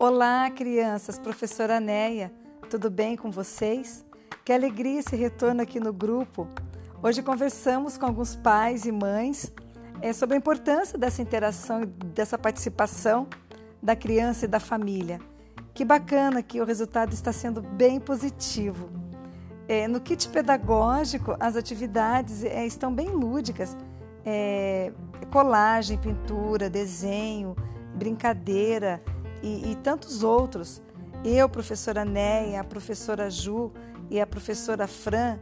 Olá, crianças, professora Neia, tudo bem com vocês? Que alegria esse retorno aqui no grupo. Hoje conversamos com alguns pais e mães é, sobre a importância dessa interação dessa participação da criança e da família. Que bacana que o resultado está sendo bem positivo. É, no kit pedagógico, as atividades é, estão bem lúdicas. Colagem, pintura, desenho, brincadeira e, e tantos outros. Eu, professora Neia, a professora Ju e a professora Fran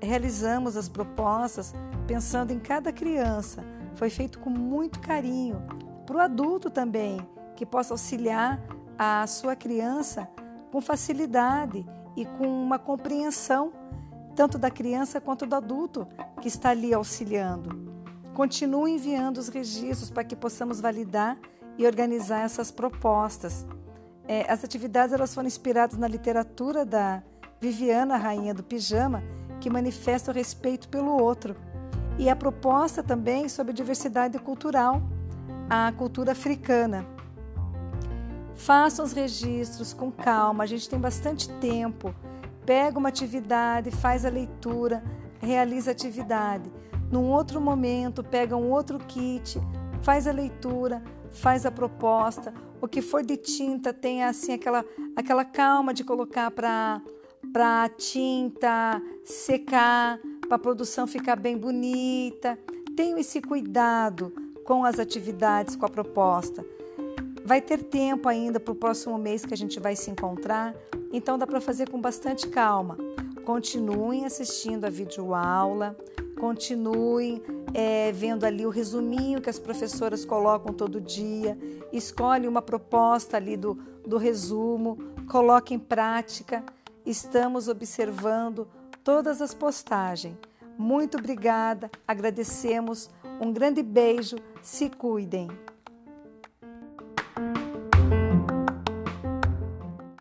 realizamos as propostas pensando em cada criança. Foi feito com muito carinho. Para o adulto também, que possa auxiliar a sua criança com facilidade e com uma compreensão, tanto da criança quanto do adulto que está ali auxiliando. Continue enviando os registros para que possamos validar e organizar essas propostas. É, as atividades elas foram inspiradas na literatura da Viviana, rainha do pijama, que manifesta o respeito pelo outro. E a proposta também sobre diversidade cultural, a cultura africana. Façam os registros com calma, a gente tem bastante tempo. Pega uma atividade, faz a leitura, realiza a atividade. Num outro momento, pega um outro kit, faz a leitura, faz a proposta. O que for de tinta, tenha assim aquela, aquela calma de colocar para para tinta secar, para a produção ficar bem bonita. Tenha esse cuidado com as atividades, com a proposta. Vai ter tempo ainda para o próximo mês que a gente vai se encontrar, então dá para fazer com bastante calma. Continuem assistindo a videoaula, continuem é, vendo ali o resuminho que as professoras colocam todo dia, escolhe uma proposta ali do, do resumo, coloque em prática. Estamos observando todas as postagens. Muito obrigada, agradecemos, um grande beijo, se cuidem.